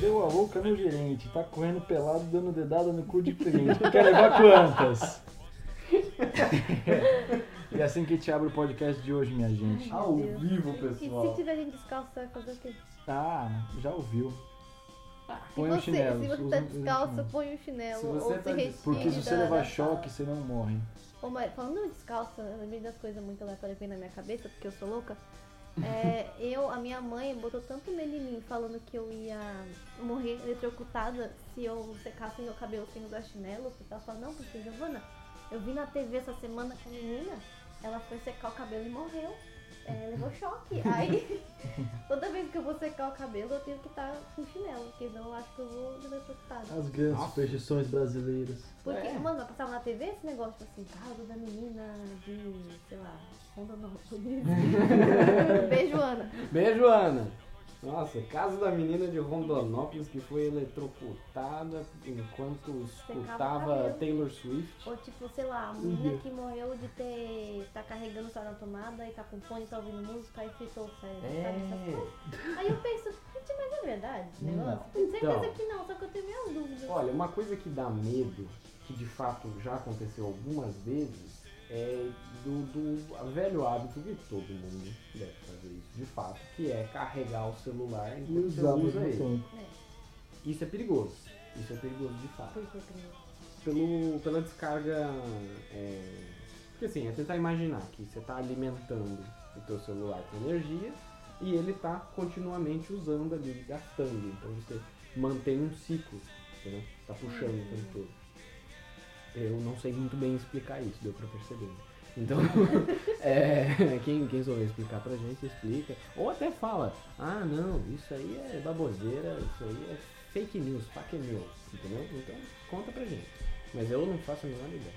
Deu a louca no gerente, tá correndo pelado dando dedada no cu de cliente. Quer levar quantas? e assim que a gente abre o podcast de hoje, minha gente. Ai, Ao Deus. vivo, E se pessoal. tiver gente descalço, você vai fazer o quê? Ah, já ouviu. Se Põe o você, chinelo. se você tá descalço, põe o chinelo. Se você ou tá se Porque se você levar da choque, sala. você não morre. Ô, mas falando descalço, eu lembrei das coisas muito aleatórias que vem na minha cabeça, porque eu sou louca. É, eu, a minha mãe botou tanto medo em mim, falando que eu ia morrer eletrocutada se eu secasse meu cabelo sem usar chinelo. Porque ela falou, não, porque Giovana, eu vi na TV essa semana com a menina, ela foi secar o cabelo e morreu. É, levou choque. Aí, vou secar o cabelo, eu tenho que estar com chinelo, porque senão eu acho que eu vou eletrocutada. As grandes Nossa. superstições brasileiras. Porque, É. mano, passava na TV esse negócio, tipo assim, caso da menina de, sei lá, Rondonópolis. Beijo, Ana. Beijo, Ana. Nossa, caso da menina de Rondonópolis que foi eletrocutada enquanto escutava. Taylor Swift. Ou tipo, sei lá, a menina que morreu de ter. tá carregando o celular na tomada e tá com fone, tá ouvindo música e fritou o cérebro, sabe? Essas É. Não. Tenho certeza Então. que não, só que eu tenho minhas dúvidas. Olha, uma coisa que dá medo, que de fato já aconteceu algumas vezes, é do, do velho hábito que todo mundo deve fazer isso, de fato, que é carregar o celular E enquanto você usar ao usa ele. É, Isso é perigoso. Isso é perigoso de fato. por que primeiro? Pelo, pela descarga. é, Porque assim, é tentar imaginar que você está alimentando o teu celular com energia e ele está continuamente usando ali, gastando. Então você mantém um ciclo, entendeu? Tá puxando o tempo todo. Eu não sei muito bem explicar isso, deu pra perceber. Então, é, quem, quem souber explicar pra gente, explica. Ou até fala, ah não, isso aí é baboseira, isso aí é fake news, fake news, entendeu? Então, conta pra gente. Mas eu não faço a menor ideia.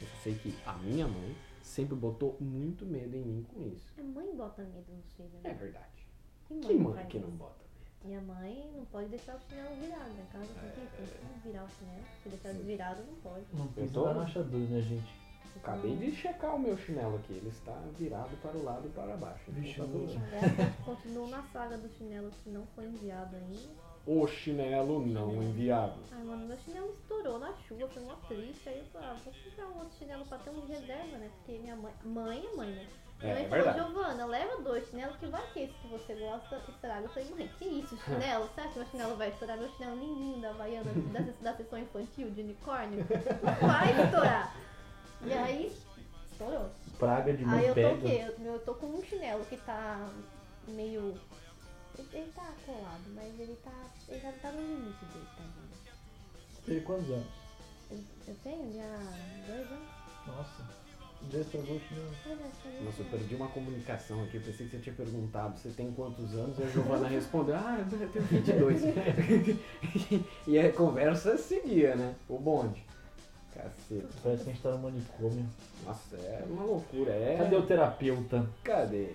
Eu sei que a minha mãe sempre botou muito medo em mim com isso. A mãe bota medo nos filhos, É né? verdade. Que mãe, Que mãe que não bota medo? Minha mãe não pode deixar o chinelo virado, né? Casa tem que tem que virar o chinelo. Se deixar desvirado, não pode. Não Eu pisa tô- no achador, né, gente? Acabei de checar o meu chinelo aqui, ele está virado para o lado e para baixo. Então Vixe, tá Deus. bem. Aliás, continuo na saga do chinelo que não foi enviado ainda. O chinelo não enviado. Ai, mano, meu chinelo estourou na chuva, foi uma triste. Aí eu falei, ah, vou comprar um outro chinelo pra ter um de reserva, né? Porque minha mãe. Mãe é mãe, né? Minha É, mãe é falou, verdade. Giovana, leva dois chinelos que vai que esse que você gosta estraga. Eu falei, mãe, que isso, chinelo? Você acha que meu chinelo vai estourar? Meu chinelo lindinho da Havaiana da, da sessão infantil de unicórnio? Não vai estourar. E aí, estourou. Praga de Aí eu tô o quê? Eu, eu tô com um chinelo que tá meio. Ele, tá colado, mas ele tá. Ele já tá no limite dele, tadinho. Tem quantos anos? Eu, eu tenho já dois anos. Nossa. Já estragou o chinelo. Pois é, tá Nossa, eu perdi uma comunicação aqui. Eu pensei que você tinha perguntado você tem quantos anos e a Giovana respondeu, ah, eu tenho 22. e a conversa seguia, né? O bonde. Caceta. Parece que a gente tá no manicômio. Nossa, é uma loucura. É... Cadê o terapeuta? Cadê?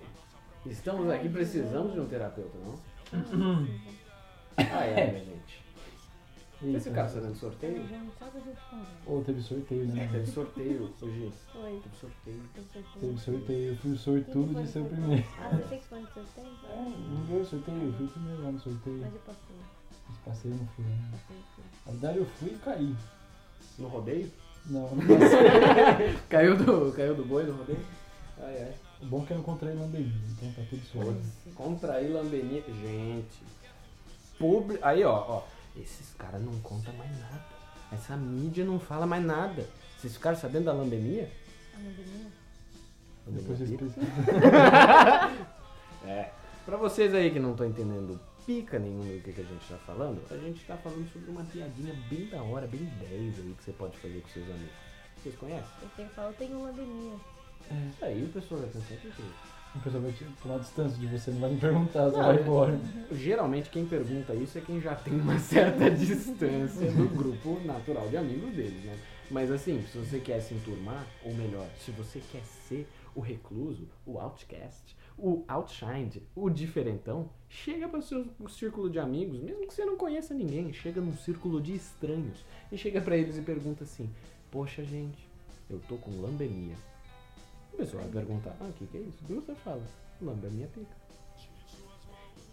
Estamos aqui, precisamos de um terapeuta, não? Ah, é, minha gente. Esse cara está dando sorteio? Conversa. Ô, teve sorteio, né? Teve sorteio hoje. Foi. Teve sorteio. Teve sorteio. Eu fui o sortudo de ser o primeiro. Ah, você que foi no sorteio? Não veio o sorteio, eu fui o primeiro lá no sorteio. Mas eu passei. Esse passeio eu não fui, né? passei. Na verdade eu fui e caí. No rodeio? Não, não passei. Caiu do, caiu do boi no rodeio? Ai, ai. O bom é que eu não encontrei lambelinho, então tá tudo suave. Contrair lambenia. Gente. Publi... Aí, ó, ó. Esses caras não contam mais nada. Essa mídia não fala mais nada. Vocês ficaram sabendo da lambemia? A? Depois vocês pesquisam. É. Pra vocês aí que não estão entendendo pica nenhuma do que, que a gente tá falando, a gente tá falando sobre uma piadinha bem da hora, bem 10 aí que você pode fazer com seus amigos. Vocês conhecem? Eu tenho eu tenho uma Isso aí o pessoal vai pensar que que é isso? O pessoal vai te tomar distância de você, não vai me perguntar, você vai embora. Geralmente quem pergunta isso é quem já tem uma certa distância do grupo natural de amigos deles, né? Mas assim, se você quer se enturmar, ou melhor, se você quer ser o recluso, o outcast, o outshined, o diferentão, chega para o seu círculo de amigos, mesmo que você não conheça ninguém, chega num círculo de estranhos e chega para eles e pergunta assim: Poxa, gente, eu tô com lambemia. A pessoa vai perguntar: Ah, o que, que é isso? E você fala: Lambemia pica.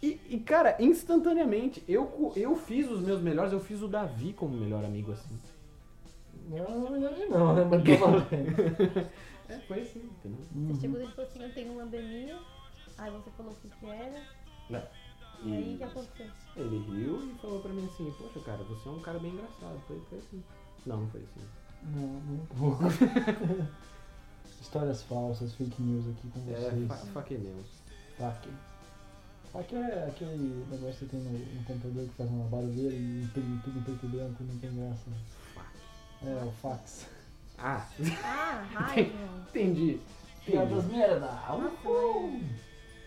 E, e, cara, instantaneamente, eu, eu fiz os meus melhores, eu fiz o Davi como melhor amigo assim. Não, na verdade não, né? Mas. É, foi assim, entendeu? Você chegou e falou assim, eu tenho lambemia. Aí você falou o que que era. Né? E aí o que aconteceu? Ele riu e falou pra mim assim, poxa cara, você é um cara bem engraçado. Foi, foi assim. Não, não foi assim. Não, um pouco. Histórias falsas, fake news aqui com É, vocês. fa fake news. Fac. Fac é aquele negócio que você tem no, no computador que faz uma barulheira e imprime tudo em preto e branco, não tem graça. É, o fax. Ah, Ah, raio. entendi. Piadas merda!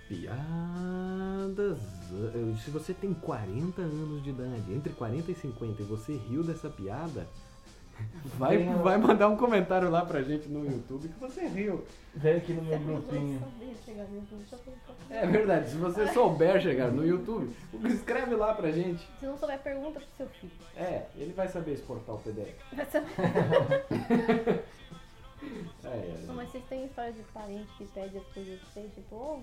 Piadas. Se você tem 40 anos de idade, entre 40 e 50, e você riu dessa piada, vai, Venha- vai mandar um comentário lá pra gente no YouTube que você riu. Vem aqui no meu grupinho. É verdade, se você souber chegar no YouTube, escreve lá pra gente. Se não souber, pergunta pro seu filho. É, ele vai saber exportar o PDF. Vai saber. É, é. Não, mas vocês têm história de parente que pede as coisas pra vocês, tipo, ô,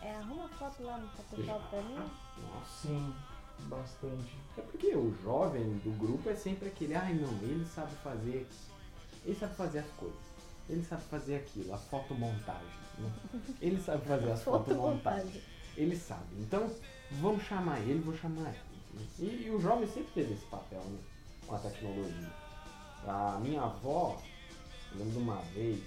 é, arruma foto lá no Photoshop pra mim. Nossa. Sim, bastante. É porque o jovem do grupo é sempre aquele, ai não, ele sabe fazer. Ele sabe fazer as coisas. Ele sabe fazer aquilo, a fotomontagem. né? Ele sabe fazer as fotomontagens. Ele sabe. Então, vamos chamar ele, vou chamar ela. E, e o jovem sempre teve esse papel, né? Com a tecnologia. A minha avó, lembro de uma vez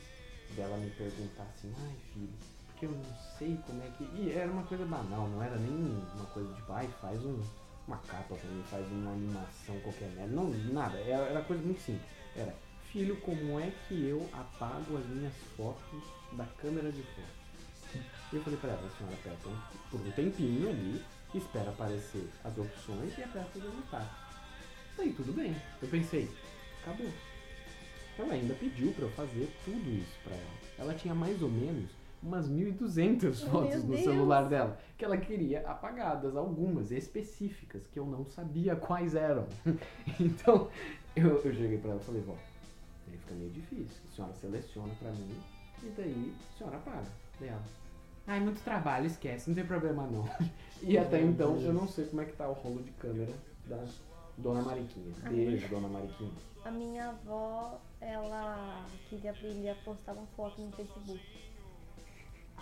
dela me perguntar assim, ai filho, porque eu não sei como é que. E era uma coisa banal, não era nem uma coisa de pai, faz um, uma capa pra mim, faz uma animação qualquer merda. Não, nada, era, era coisa muito simples. Era, filho, como é que eu apago as minhas fotos da câmera de foto? E eu falei pra ela, a senhora aperta um- por um tempinho ali, espera aparecer as opções e aperta executar. Daí tudo bem. Eu pensei, acabou. Ela ainda pediu pra eu fazer tudo isso pra ela. Ela tinha mais ou menos umas 1.200 Meu fotos no Deus. celular dela, que ela queria apagadas, algumas específicas, que eu não sabia quais eram. então, eu, eu cheguei pra ela e falei, vó, aí fica meio difícil. A senhora seleciona pra mim e daí a senhora apaga. Daí ela, ai, muito trabalho, esquece, não tem problema não. E até então eu não sei como é que tá o rolo de câmera da Dona Mariquinha. Beijo, Dona Mariquinha. A minha avó, ela queria aprender a postar uma foto no Facebook.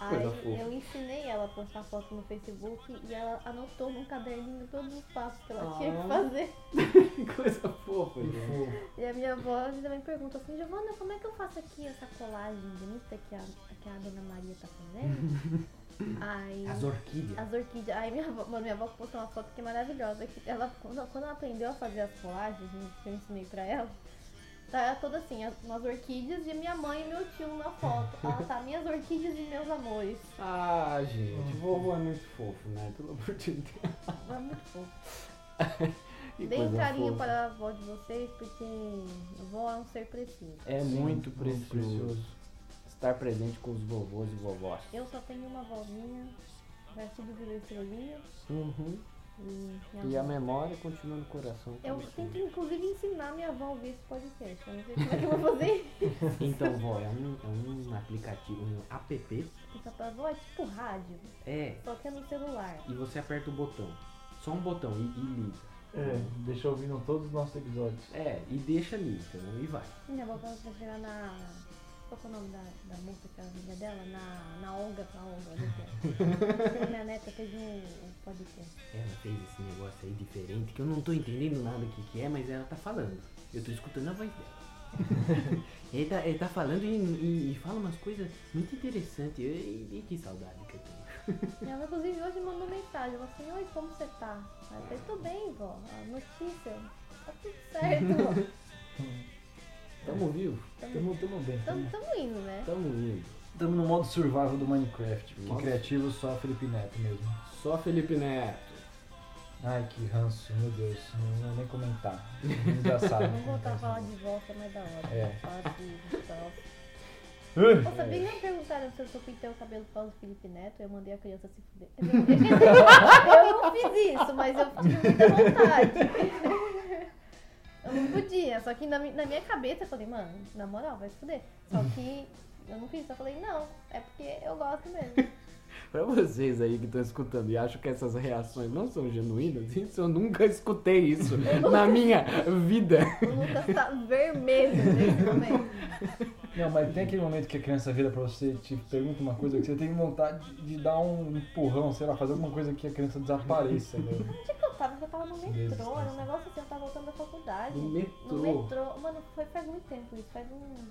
Aí eu ensinei ela a postar foto no Facebook e ela anotou num caderninho todos os passos que ela tinha Ah. que fazer. Que coisa fofa, gente. E a minha avó também pergunta assim, Giovana, como é que eu faço aqui essa colagem bonita que a, que a dona Maria tá fazendo? Aí, As orquídeas. as orquídeas. Aí minha avó, mano, minha avó postou uma foto que é maravilhosa. Que ela, quando, quando ela aprendeu a fazer as colagens, que eu ensinei pra ela, tá toda assim, as- umas orquídeas e minha mãe e meu tio na foto. Ela tá minhas orquídeas e meus amores. Ah, gente, vovô é muito fofo, né? Pelo amor de Deus. É muito fofo. Deem um carinho fofa. para a avó de vocês, porque a avó é um ser precioso. É Sim, muito muito precioso. Estar presente com os vovôs e vovós. Eu só tenho uma vozinha, vai tudo virou estrelinha. Uhum. E, minha E a memória continua no coração. Eu como tenho que sempre. inclusive ensinar minha avó a ouvir esse podcast. Eu não sei como é que eu vou fazer isso. Então, vó, é um, é um aplicativo, um app. Fica pra avó é tipo rádio, É, só que é no celular. e você aperta o botão. Só um botão e, e liga. É, deixa em todos os nossos episódios. É, e deixa ali, entendeu? E vai. Minha avó vai chegar na. Qual é o nome da, da moça que é amiga dela? Na, na Olga, na Olga. Minha neta fez um, podcast. Ela fez esse negócio aí diferente, que eu não tô entendendo nada o que, que é, mas ela tá falando. Eu tô escutando a voz dela. ele, tá, ele tá falando e, e- e fala umas coisas muito interessantes. E, e que saudade que eu tenho. Minha avó, inclusive, hoje mandou mensagem. Ela assim: Oi, como você tá? Aí eu falei: Tô bem, vó. A notícia. Tá tudo certo. Tamo vivo? Tamo, tamo bem. Tamo, Tamo, indo, né? Tamo indo. tamo no modo survival do Minecraft. Que Nossa. criativo só Felipe Neto mesmo. Só Felipe Neto. Ai, que ranço, meu Deus. Não vou nem comentar. Engraçado. Vamos voltar a falar de volta mais da hora. É. Tal. Uh, sabia que me perguntaram se eu pintei o cabelo por causa do Felipe Neto? Eu mandei a criança se fuder. Eu não fiz isso, mas eu tive muita vontade. Eu não podia, só que na, na minha cabeça eu falei, mano, na moral, vai se fuder. Só que eu não fiz, eu falei, não, é porque eu gosto mesmo. Pra vocês aí que estão escutando e acham que essas reações não são genuínas, isso eu nunca escutei isso na minha vida. O Lucas tá vermelho nesse momento. Não, mas tem aquele momento que a criança vira pra você e te pergunta uma coisa que você tem vontade de, dar um empurrão, sei lá, fazer alguma coisa que a criança desapareça, né? Que eu tava? Eu tava no metrô, era um negócio assim, eu tava voltando da faculdade. No metrô. No metrô. Mano, foi faz muito tempo isso, faz um.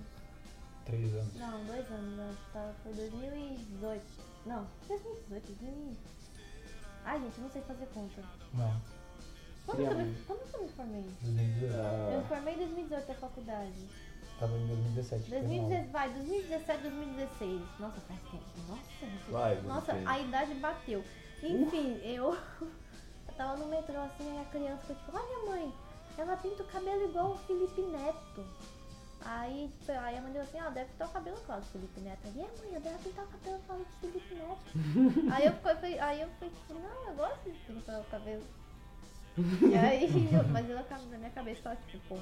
Três anos. Não, dois anos, né? Tá, foi 2018. Não, 2018, 2000. Ai, gente, eu não sei fazer conta. Não, Quando que eu me, quando eu me formei? 2018. Eu me formei em 2018 da faculdade. Tava em 2017. foi mal. 2017, vai, 2017, 2016. Nossa, faz tempo. Nossa, Vai, Nossa, a idade bateu. Enfim, eu, eu tava no metrô assim, aí a criança foi tipo, olha mãe, ela pinta o cabelo igual o Felipe Neto. Aí, tipo, aí a mãe deu assim, ó, deve pintar o cabelo igual do Felipe Neto. Aí, é mãe, eu devo pintar o cabelo igual do Felipe Neto. aí eu fui, aí eu fui tipo, não, eu gosto de pintar o cabelo. E aí, eu, mas eu, na minha cabeça tava tipo, pô.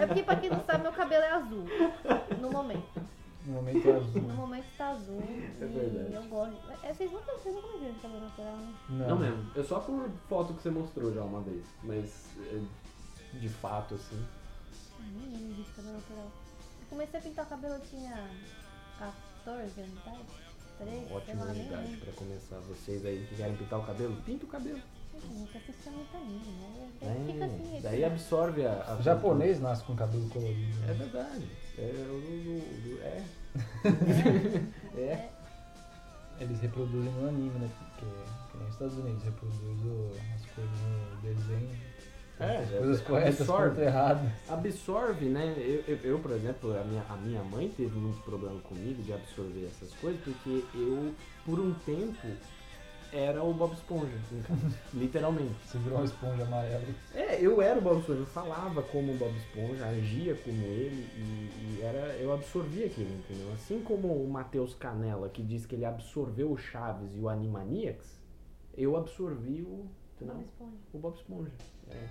É porque pra quem não sabe, meu cabelo é azul. No momento. No momento é azul. No momento tá azul. É e verdade. eu gosto. É, vocês nunca, vocês nunca viram de cabelo natural, né? Não, Não mesmo. É só por foto que você mostrou já uma vez. Mas é, de fato, assim. Ah, me viu de cabelo natural. Eu comecei a pintar o cabelo, eu tinha 14 anos, tá? 13, Ótima idade pra começar. Vocês aí que querem pintar o cabelo, pinta o cabelo. Nunca assisti muito anime, né? É, Fica assim. daí esse- absorve a. a O japonês nasce com cabelo colorido. É né? verdade. É, o- o- o- é. é. Eles reproduzem no anime, né? Porque que nem os Estados Unidos reproduz o- as coisas no desenho. É, as é, coisas corretas absorve. erradas. absorve, né? Eu, eu, eu, por exemplo, a minha, a minha mãe teve muito problema comigo de absorver essas coisas, porque eu, por um tempo, era o Bob Esponja, literalmente. Você virou uma esponja amarela. É, eu era o Bob Esponja, eu falava como o Bob Esponja, agia como ele e, e era, eu absorvia aquilo, entendeu? Assim como o Matheus Canella, que diz que ele absorveu o Chaves e o Animaniacs, eu absorvi o, Esponja. o Bob Esponja. É.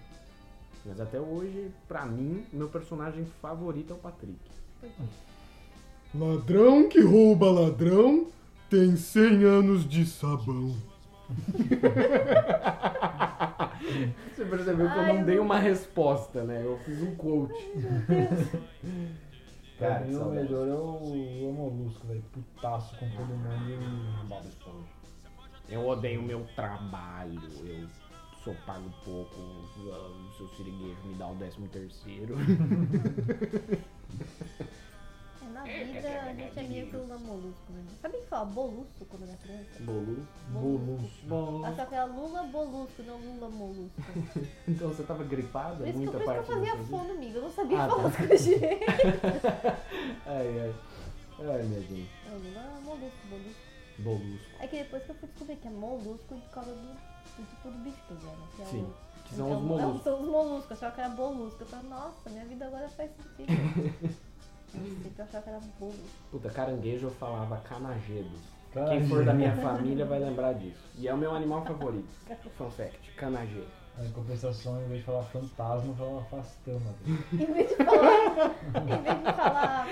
Mas até hoje, pra mim, meu personagem favorito é o Patrick. Por quê? Ladrão que rouba ladrão tem 100 anos de sabão. Você percebeu que eu Ai, não eu dei não- uma resposta, né? Eu fiz um quote. Pra Cara, mim o saudades. melhor é o, o Molusco, velho. Putaço com todo mundo e. Bob Esponja. Eu odeio o meu trabalho, eu sou pago pouco, ah, o seu siriguejo me dá o décimo terceiro. É, na vida a gente é meio que o Lula Molusco, né? Sabia que fala Bolusco quando era criança? Bolu. Molusco. Bolu. Ah, só que era Lula Bolusco, não Lula Molusco. Então você tava gripada Por isso que, eu- muita por isso que eu fazia fono, amiga. Eu não sabia Ah, falar tá. as coisas direito. Ai, ai. Ai, minha gente. É o Lula Molusco, Molusco. Bolusco. É que depois que eu fui descobrir que é molusco por causa do, do tipo do bicho que era, que é Sim. o... Que são é os o- moluscos. é, são os moluscos, eu achava que era bolusco. Eu falei, nossa, minha vida agora faz sentido. eu achava que era bolusco. Puta, caranguejo eu falava canagedo. Cara, Quem for da minha família vai lembrar disso. E é o meu animal favorito. Fun fact, canageiro. Em compensação, em vez de falar fantasma, eu falava fastama. Em vez de falar. em vez de falar.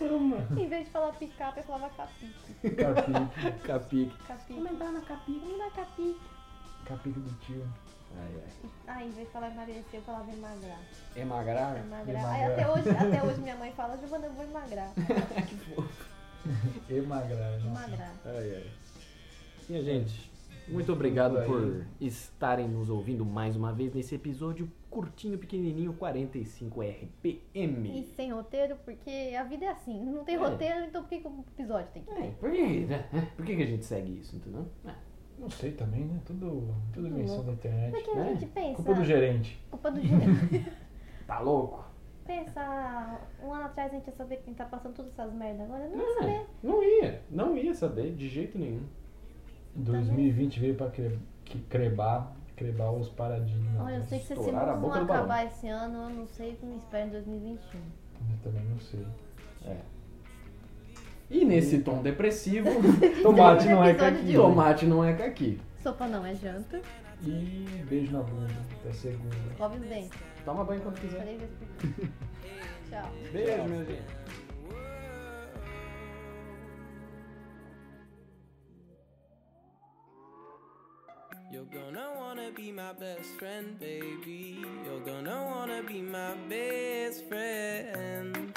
Em vez de falar picape, eu falava capique. Capique, Capique. Capique. Vamos entrar na capique. Vamos na capique. capique do tio. Ai, ai. Ah, em vez de falar emagrecer, eu falava emagrar. Emagrar? Emagrar. Até hoje, até hoje minha mãe fala, Giovana, eu vou emagrar. Emagrar, nossa. Emagrar. Ai, ai. Minha gente, muito obrigado por estarem nos ouvindo mais uma vez nesse episódio curtinho, pequenininho, 45 E RPM. sem roteiro, porque a vida é assim. Não tem É. roteiro, então por que, que o episódio tem que É, ter? por que, né? Por que que a gente segue isso, entendeu? É. Não sei também, né? Tudo, tudo invenção da internet. Porque a né? gente pensa. Culpa do gerente. Culpa do gerente. Tá louco? pensa, um ano atrás a gente ia saber quem tá passando todas essas merdas. Agora não ia É, saber. não ia, não ia saber de jeito nenhum. 2020 veio pra cre- que- crebar, crebar os paradigmas. Olha, eu né? sei que se esse mundo não balão. acabar esse ano, eu não sei o que me espera em 2021. Eu também não sei. É. E nesse tom depressivo, Tomate não é caqui. tomate não é caqui. Sopa não é janta. E beijo na bunda. Até segunda. Escove os dentes. Toma banho quando quiser. Tchau. Beijo, minha gente. You're gonna wanna be my best friend, baby. You're gonna wanna be my best friend.